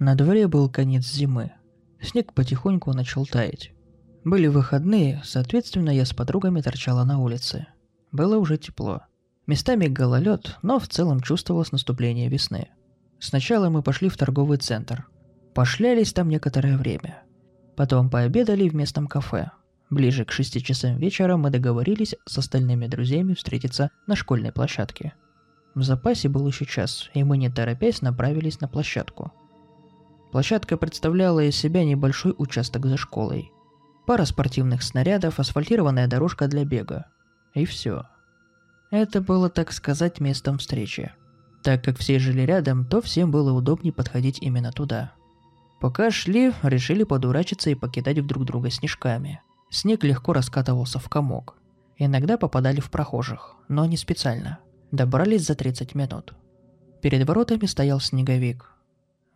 На дворе был конец зимы. Снег потихоньку начал таять. Были выходные, соответственно, я с подругами торчала на улице. Было уже тепло. Местами гололед, но в целом чувствовалось наступление весны. Сначала мы пошли в торговый центр. Пошлялись там некоторое время. Потом пообедали в местном кафе. Ближе к 6 часам вечера мы договорились с остальными друзьями встретиться на школьной площадке. В запасе был еще час, и мы не торопясь направились на площадку. Площадка представляла из себя небольшой участок за школой. Пара спортивных снарядов, асфальтированная дорожка для бега. И все. Это было, так сказать, местом встречи. Так как все жили рядом, то всем было удобнее подходить именно туда. Пока шли, решили подурачиться и покидать друг друга снежками. Снег легко раскатывался в комок. Иногда попадали в прохожих, но не специально. Добрались за 30 минут. Перед воротами стоял снеговик.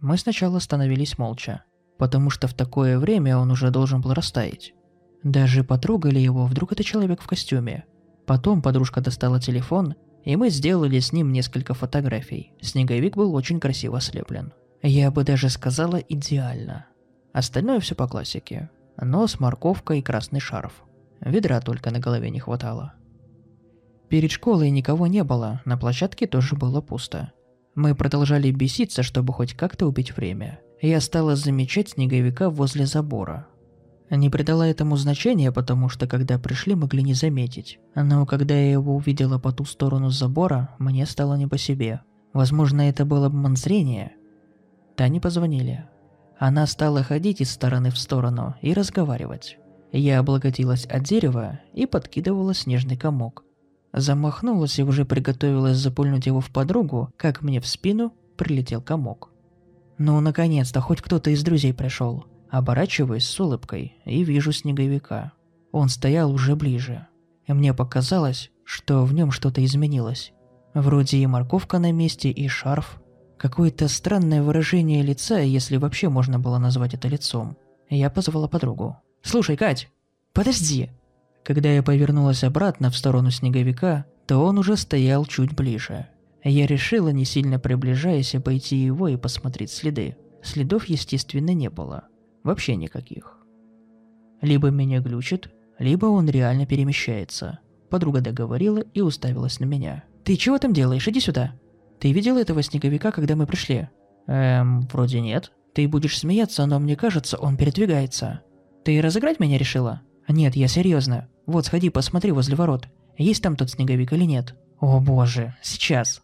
Мы сначала остановились молча, потому что в такое время он уже должен был растаять. Даже потрогали его, вдруг это человек в костюме. Потом подружка достала телефон, и мы сделали с ним несколько фотографий. Снеговик был очень красиво слеплен. Я бы даже сказала идеально. Остальное все по классике. Нос, морковка и красный шарф. Ведра только на голове не хватало. Перед школой никого не было, на площадке тоже было пусто. Мы продолжали беситься, чтобы хоть как-то убить время. Я стала замечать снеговика возле забора. Не придала этому значения, потому что когда пришли, могли не заметить. Но когда я его увидела по ту сторону забора, мне стало не по себе. Возможно, это было обман зрения. Тане позвонили. Она стала ходить из стороны в сторону и разговаривать. Я облокотилась от дерева и подкидывала снежный комок. Замахнулась и уже приготовилась запульнуть его в подругу, как мне в спину прилетел комок. Ну, наконец-то, хоть кто-то из друзей пришел. Оборачиваюсь с улыбкой и вижу снеговика. Он стоял уже ближе. И мне показалось, что в нем что-то изменилось. Вроде и морковка на месте, и шарф, Какое-то странное выражение лица, если вообще можно было назвать это лицом. Я позвала подругу. «Слушай, Кать, подожди!» Когда я повернулась обратно в сторону снеговика, то он уже стоял чуть ближе. Я решила, не сильно приближаясь, обойти его и посмотреть следы. Следов, естественно, не было. Вообще никаких. Либо меня глючит, либо он реально перемещается. Подруга договорила и уставилась на меня. «Ты чего там делаешь? Иди сюда!» Ты видел этого снеговика, когда мы пришли? Эм, вроде нет. Ты будешь смеяться, но мне кажется, он передвигается. Ты разыграть меня решила? Нет, я серьезно. Вот, сходи, посмотри возле ворот. Есть там тот снеговик или нет? О боже, сейчас.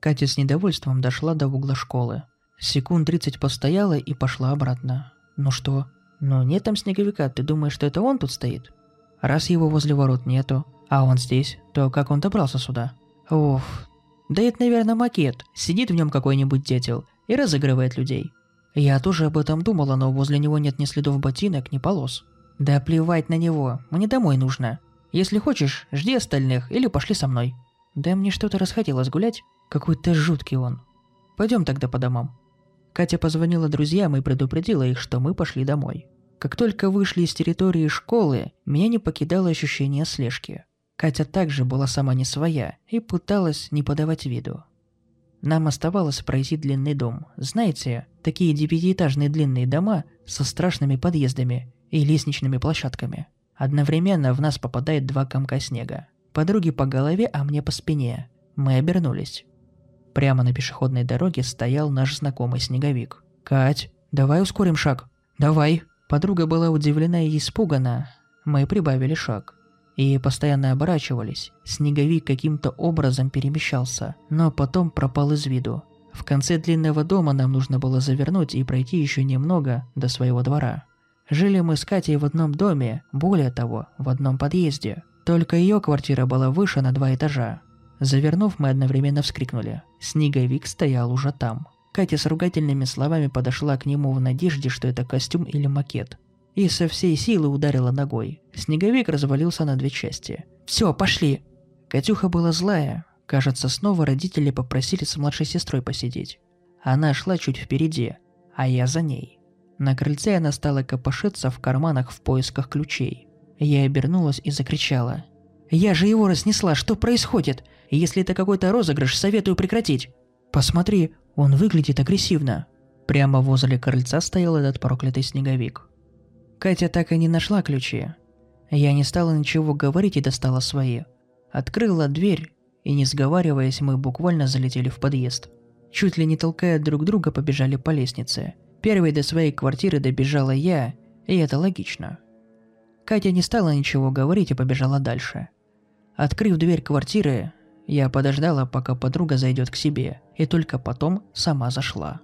Катя с недовольством дошла до угла школы. Секунд 30 постояла и пошла обратно. Ну что? Ну нет там снеговика, ты думаешь, что это он тут стоит? Раз его возле ворот нету, а он здесь, то как он добрался сюда? Уф, да это, наверное, макет. Сидит в нем какой-нибудь дятел и разыгрывает людей. Я тоже об этом думала, но возле него нет ни следов ботинок, ни полос. Да плевать на него, мне домой нужно. Если хочешь, жди остальных или пошли со мной. Да мне что-то расхотелось гулять. Какой-то жуткий он. Пойдем тогда по домам. Катя позвонила друзьям и предупредила их, что мы пошли домой. Как только вышли из территории школы, меня не покидало ощущение слежки. Катя также была сама не своя и пыталась не подавать виду. Нам оставалось пройти длинный дом. Знаете, такие девятиэтажные длинные дома со страшными подъездами и лестничными площадками. Одновременно в нас попадает два комка снега. Подруги по голове, а мне по спине. Мы обернулись. Прямо на пешеходной дороге стоял наш знакомый снеговик. «Кать, давай ускорим шаг. Давай!» Подруга была удивлена и испугана. Мы прибавили шаг и постоянно оборачивались. Снеговик каким-то образом перемещался, но потом пропал из виду. В конце длинного дома нам нужно было завернуть и пройти еще немного до своего двора. Жили мы с Катей в одном доме, более того, в одном подъезде. Только ее квартира была выше на два этажа. Завернув, мы одновременно вскрикнули. Снеговик стоял уже там. Катя с ругательными словами подошла к нему в надежде, что это костюм или макет и со всей силы ударила ногой. Снеговик развалился на две части. «Все, пошли!» Катюха была злая. Кажется, снова родители попросили с младшей сестрой посидеть. Она шла чуть впереди, а я за ней. На крыльце она стала копошиться в карманах в поисках ключей. Я обернулась и закричала. «Я же его разнесла, что происходит? Если это какой-то розыгрыш, советую прекратить!» «Посмотри, он выглядит агрессивно!» Прямо возле крыльца стоял этот проклятый снеговик. Катя так и не нашла ключи. Я не стала ничего говорить и достала свои. Открыла дверь, и не сговариваясь, мы буквально залетели в подъезд. Чуть ли не толкая друг друга, побежали по лестнице. Первой до своей квартиры добежала я, и это логично. Катя не стала ничего говорить и побежала дальше. Открыв дверь квартиры, я подождала, пока подруга зайдет к себе, и только потом сама зашла.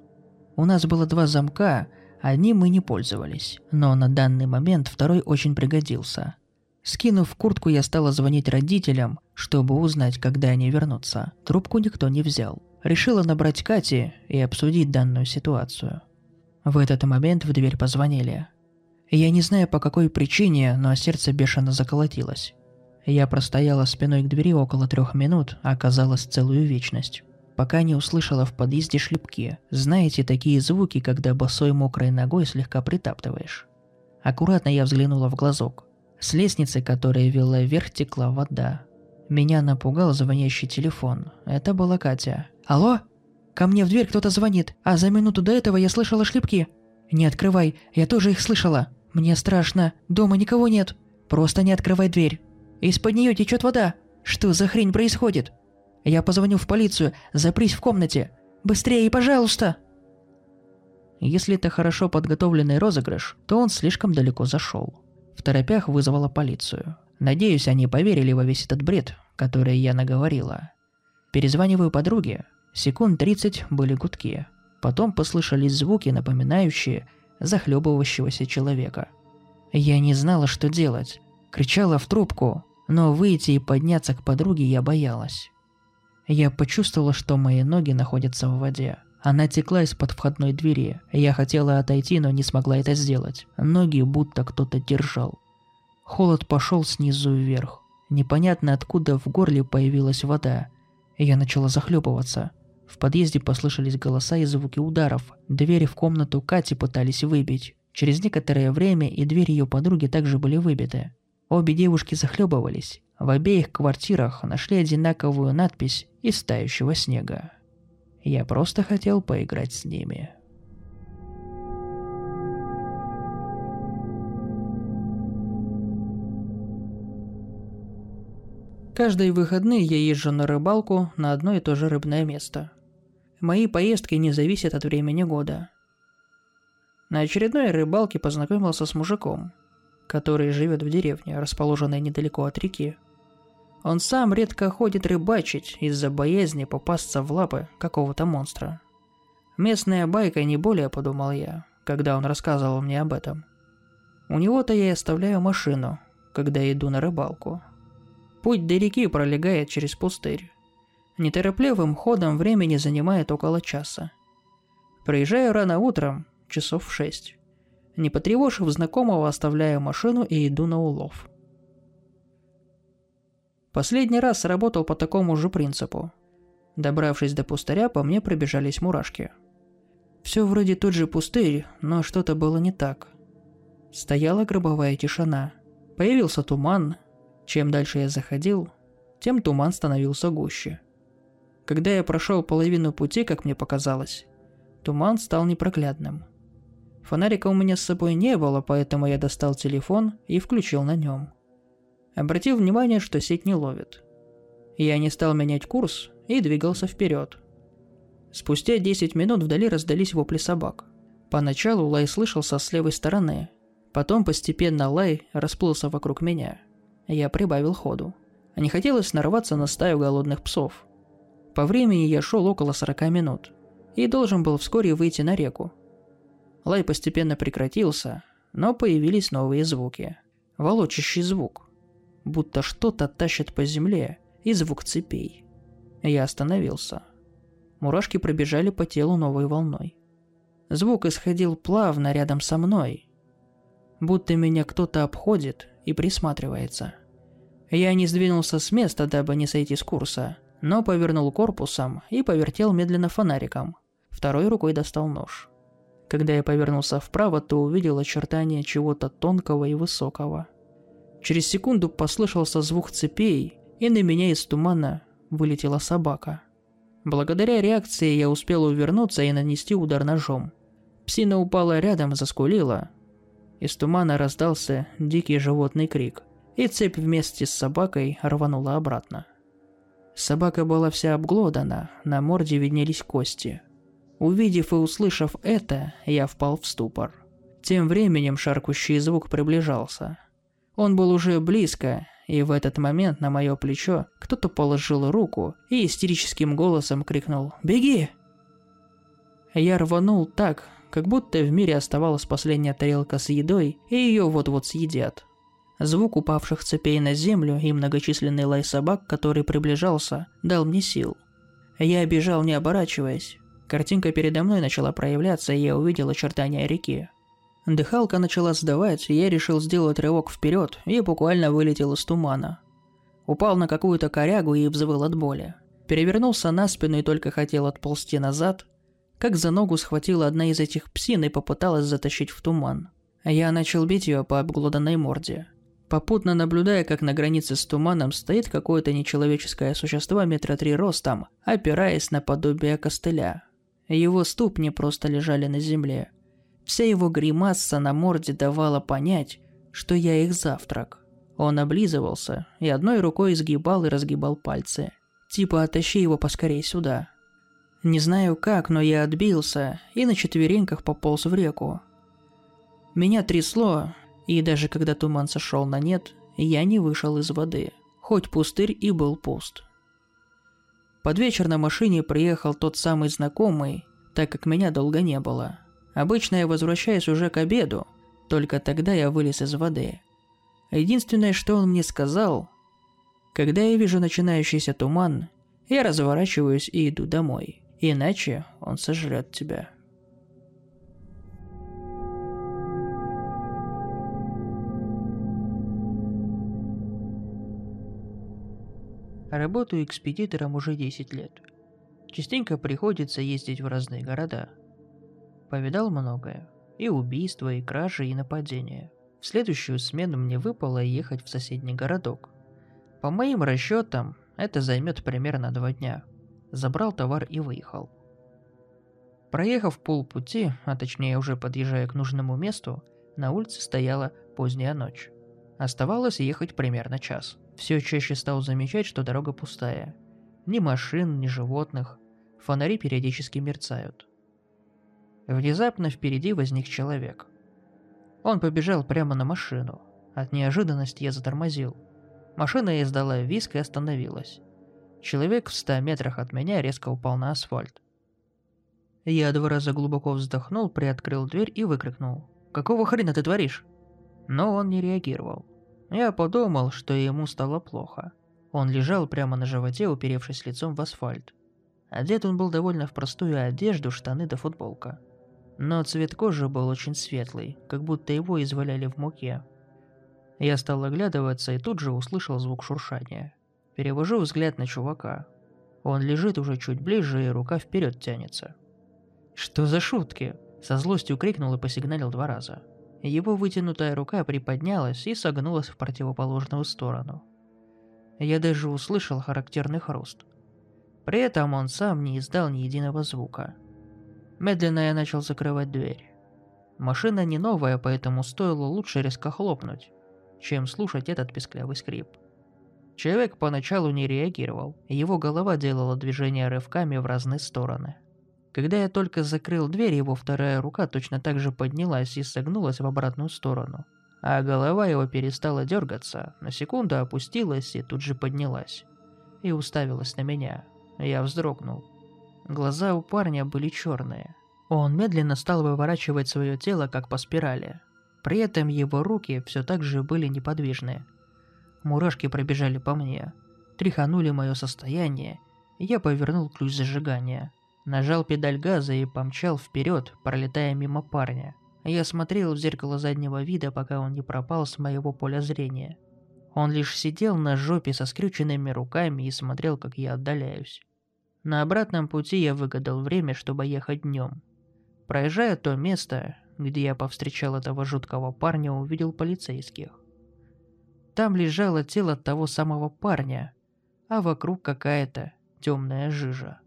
У нас было два замка, одним мы не пользовались, но на данный момент второй очень пригодился. Скинув куртку, я стала звонить родителям, чтобы узнать, когда они вернутся. Трубку никто не взял. Решила набрать Кати и обсудить данную ситуацию. В этот момент в дверь позвонили. Я не знаю по какой причине, но сердце бешено заколотилось. Я простояла спиной к двери около трех минут, а оказалось целую вечность пока не услышала в подъезде шлепки. Знаете, такие звуки, когда босой мокрой ногой слегка притаптываешь. Аккуратно я взглянула в глазок. С лестницы, которая вела вверх, текла вода. Меня напугал звонящий телефон. Это была Катя. «Алло? Ко мне в дверь кто-то звонит, а за минуту до этого я слышала шлепки. Не открывай, я тоже их слышала. Мне страшно, дома никого нет. Просто не открывай дверь. Из-под нее течет вода. Что за хрень происходит?» Я позвоню в полицию, запрись в комнате. Быстрее, пожалуйста!» Если это хорошо подготовленный розыгрыш, то он слишком далеко зашел. В торопях вызвала полицию. Надеюсь, они поверили во весь этот бред, который я наговорила. Перезваниваю подруге. Секунд 30 были гудки. Потом послышались звуки, напоминающие захлебывающегося человека. Я не знала, что делать. Кричала в трубку, но выйти и подняться к подруге я боялась. Я почувствовала, что мои ноги находятся в воде. Она текла из-под входной двери. Я хотела отойти, но не смогла это сделать. Ноги будто кто-то держал. Холод пошел снизу вверх. Непонятно откуда в горле появилась вода. Я начала захлебываться. В подъезде послышались голоса и звуки ударов. Двери в комнату Кати пытались выбить. Через некоторое время и двери ее подруги также были выбиты. Обе девушки захлебывались. В обеих квартирах нашли одинаковую надпись из тающего снега. Я просто хотел поиграть с ними. Каждые выходные я езжу на рыбалку на одно и то же рыбное место. Мои поездки не зависят от времени года. На очередной рыбалке познакомился с мужиком, который живет в деревне, расположенной недалеко от реки. Он сам редко ходит рыбачить из-за боязни попасться в лапы какого-то монстра. Местная байка не более, подумал я, когда он рассказывал мне об этом. У него-то я и оставляю машину, когда иду на рыбалку. Путь до реки пролегает через пустырь. Неторопливым ходом времени занимает около часа. Приезжаю рано утром, часов в шесть. Не потревожив знакомого, оставляю машину и иду на улов. Последний раз работал по такому же принципу. Добравшись до пустыря, по мне пробежались мурашки. Все вроде тот же пустырь, но что-то было не так. Стояла гробовая тишина. Появился туман. Чем дальше я заходил, тем туман становился гуще. Когда я прошел половину пути, как мне показалось, туман стал непроглядным. Фонарика у меня с собой не было, поэтому я достал телефон и включил на нем обратил внимание, что сеть не ловит. Я не стал менять курс и двигался вперед. Спустя 10 минут вдали раздались вопли собак. Поначалу лай слышался с левой стороны, потом постепенно лай расплылся вокруг меня. Я прибавил ходу. Не хотелось нарваться на стаю голодных псов. По времени я шел около 40 минут и должен был вскоре выйти на реку. Лай постепенно прекратился, но появились новые звуки. Волочащий звук будто что-то тащит по земле, и звук цепей. Я остановился. Мурашки пробежали по телу новой волной. Звук исходил плавно рядом со мной, будто меня кто-то обходит и присматривается. Я не сдвинулся с места, дабы не сойти с курса, но повернул корпусом и повертел медленно фонариком. Второй рукой достал нож. Когда я повернулся вправо, то увидел очертания чего-то тонкого и высокого – Через секунду послышался звук цепей, и на меня из тумана вылетела собака. Благодаря реакции я успел увернуться и нанести удар ножом. Псина упала рядом и заскулила. Из тумана раздался дикий животный крик, и цепь вместе с собакой рванула обратно. Собака была вся обглодана, на морде виднелись кости. Увидев и услышав это, я впал в ступор. Тем временем шаркущий звук приближался. Он был уже близко, и в этот момент на мое плечо кто-то положил руку и истерическим голосом крикнул «Беги!». Я рванул так, как будто в мире оставалась последняя тарелка с едой, и ее вот-вот съедят. Звук упавших цепей на землю и многочисленный лай собак, который приближался, дал мне сил. Я бежал, не оборачиваясь. Картинка передо мной начала проявляться, и я увидел очертания реки. Дыхалка начала сдавать, и я решил сделать рывок вперед и буквально вылетел из тумана. Упал на какую-то корягу и взвыл от боли. Перевернулся на спину и только хотел отползти назад, как за ногу схватила одна из этих псин и попыталась затащить в туман. Я начал бить ее по обглоданной морде попутно наблюдая, как на границе с туманом стоит какое-то нечеловеческое существо метра три ростом, опираясь на подобие костыля. Его ступни просто лежали на земле. Вся его гримаса на морде давала понять, что я их завтрак. Он облизывался и одной рукой изгибал и разгибал пальцы. Типа «оттащи его поскорей сюда». Не знаю как, но я отбился и на четвереньках пополз в реку. Меня трясло, и даже когда туман сошел на нет, я не вышел из воды, хоть пустырь и был пуст. Под вечер на машине приехал тот самый знакомый, так как меня долго не было. Обычно я возвращаюсь уже к обеду, только тогда я вылез из воды. Единственное, что он мне сказал, когда я вижу начинающийся туман, я разворачиваюсь и иду домой, иначе он сожрет тебя. Работаю экспедитором уже 10 лет. Частенько приходится ездить в разные города. Повидал многое. И убийства, и кражи, и нападения. В следующую смену мне выпало ехать в соседний городок. По моим расчетам, это займет примерно два дня. Забрал товар и выехал. Проехав полпути, а точнее уже подъезжая к нужному месту, на улице стояла поздняя ночь. Оставалось ехать примерно час. Все чаще стал замечать, что дорога пустая. Ни машин, ни животных. Фонари периодически мерцают. Внезапно впереди возник человек. Он побежал прямо на машину. От неожиданности я затормозил. Машина издала виск и остановилась. Человек в ста метрах от меня резко упал на асфальт. Я два раза глубоко вздохнул, приоткрыл дверь и выкрикнул. «Какого хрена ты творишь?» Но он не реагировал. Я подумал, что ему стало плохо. Он лежал прямо на животе, уперевшись лицом в асфальт. Одет он был довольно в простую одежду, штаны да футболка. Но цвет кожи был очень светлый, как будто его изваляли в муке. Я стал оглядываться и тут же услышал звук шуршания. Перевожу взгляд на чувака. Он лежит уже чуть ближе и рука вперед тянется. «Что за шутки?» Со злостью крикнул и посигналил два раза. Его вытянутая рука приподнялась и согнулась в противоположную сторону. Я даже услышал характерный хруст. При этом он сам не издал ни единого звука. Медленно я начал закрывать дверь. Машина не новая, поэтому стоило лучше резко хлопнуть, чем слушать этот песклявый скрип. Человек поначалу не реагировал, его голова делала движения рывками в разные стороны. Когда я только закрыл дверь, его вторая рука точно так же поднялась и согнулась в обратную сторону. А голова его перестала дергаться, на секунду опустилась и тут же поднялась. И уставилась на меня. Я вздрогнул. Глаза у парня были черные. Он медленно стал выворачивать свое тело, как по спирали. При этом его руки все так же были неподвижны. Мурашки пробежали по мне. Тряханули мое состояние. Я повернул ключ зажигания. Нажал педаль газа и помчал вперед, пролетая мимо парня. Я смотрел в зеркало заднего вида, пока он не пропал с моего поля зрения. Он лишь сидел на жопе со скрюченными руками и смотрел, как я отдаляюсь. На обратном пути я выгадал время, чтобы ехать днем. Проезжая то место, где я повстречал этого жуткого парня, увидел полицейских. Там лежало тело того самого парня, а вокруг какая-то темная жижа.